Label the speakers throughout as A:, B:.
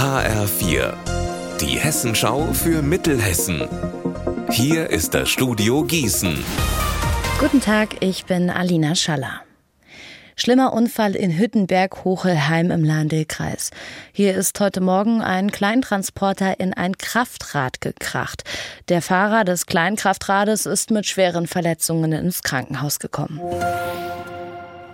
A: HR4, die Hessenschau für Mittelhessen. Hier ist das Studio Gießen.
B: Guten Tag, ich bin Alina Schaller. Schlimmer Unfall in Hüttenberg-Hochelheim im Lahn-Dill-Kreis. Hier ist heute Morgen ein Kleintransporter in ein Kraftrad gekracht. Der Fahrer des Kleinkraftrades ist mit schweren Verletzungen ins Krankenhaus gekommen.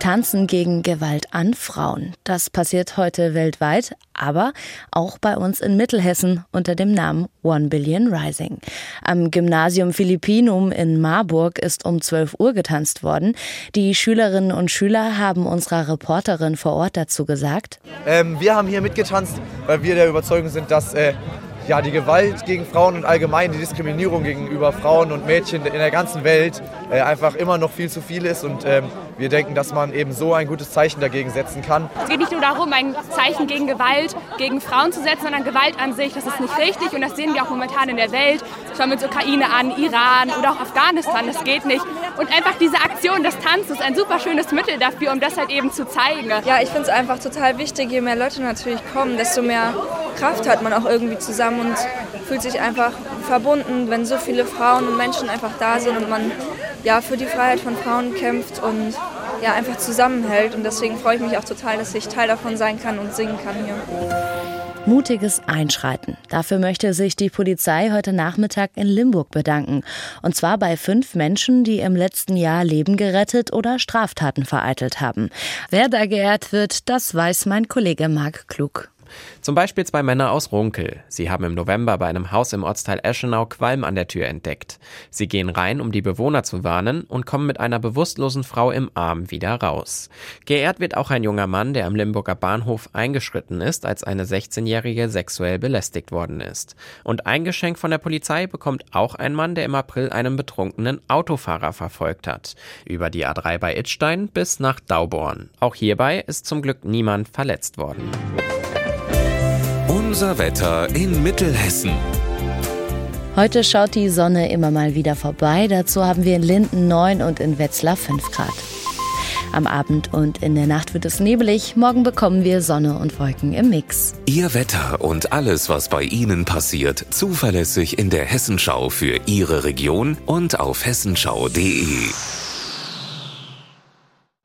B: Tanzen gegen Gewalt an Frauen. Das passiert heute weltweit, aber auch bei uns in Mittelhessen unter dem Namen One Billion Rising. Am Gymnasium Philippinum in Marburg ist um 12 Uhr getanzt worden. Die Schülerinnen und Schüler haben unserer Reporterin vor Ort dazu gesagt.
C: Ähm, wir haben hier mitgetanzt, weil wir der Überzeugung sind, dass äh, ja, die Gewalt gegen Frauen und allgemein die Diskriminierung gegenüber Frauen und Mädchen in der ganzen Welt äh, einfach immer noch viel zu viel ist. Und ähm, wir denken, dass man eben so ein gutes Zeichen dagegen setzen kann.
D: Es geht nicht nur darum, ein Zeichen gegen Gewalt gegen Frauen zu setzen, sondern Gewalt an sich. Das ist nicht richtig und das sehen wir auch momentan in der Welt. Schauen wir uns Ukraine an, Iran oder auch Afghanistan. Das geht nicht. Und einfach diese Aktion des Tanzes ist ein super schönes Mittel dafür, um das halt eben zu zeigen.
E: Ja, ich finde es einfach total wichtig, je mehr Leute natürlich kommen, desto mehr Kraft hat man auch irgendwie zusammen und fühlt sich einfach verbunden, wenn so viele Frauen und Menschen einfach da sind und man ja für die Freiheit von Frauen kämpft und ja einfach zusammenhält. Und deswegen freue ich mich auch total, dass ich Teil davon sein kann und singen kann hier.
B: Mutiges Einschreiten. Dafür möchte sich die Polizei heute Nachmittag in Limburg bedanken. Und zwar bei fünf Menschen, die im letzten Jahr Leben gerettet oder Straftaten vereitelt haben. Wer da geehrt wird, das weiß mein Kollege Marc Klug.
F: Zum Beispiel zwei Männer aus Runkel. Sie haben im November bei einem Haus im Ortsteil Eschenau Qualm an der Tür entdeckt. Sie gehen rein, um die Bewohner zu warnen und kommen mit einer bewusstlosen Frau im Arm wieder raus. Geehrt wird auch ein junger Mann, der am Limburger Bahnhof eingeschritten ist, als eine 16-Jährige sexuell belästigt worden ist. Und ein Geschenk von der Polizei bekommt auch ein Mann, der im April einen betrunkenen Autofahrer verfolgt hat. Über die A3 bei Itzstein bis nach Dauborn. Auch hierbei ist zum Glück niemand verletzt worden.
A: Unser Wetter in Mittelhessen.
B: Heute schaut die Sonne immer mal wieder vorbei. Dazu haben wir in Linden 9 und in Wetzlar 5 Grad. Am Abend und in der Nacht wird es nebelig. Morgen bekommen wir Sonne und Wolken im Mix.
A: Ihr Wetter und alles, was bei Ihnen passiert, zuverlässig in der Hessenschau für Ihre Region und auf hessenschau.de.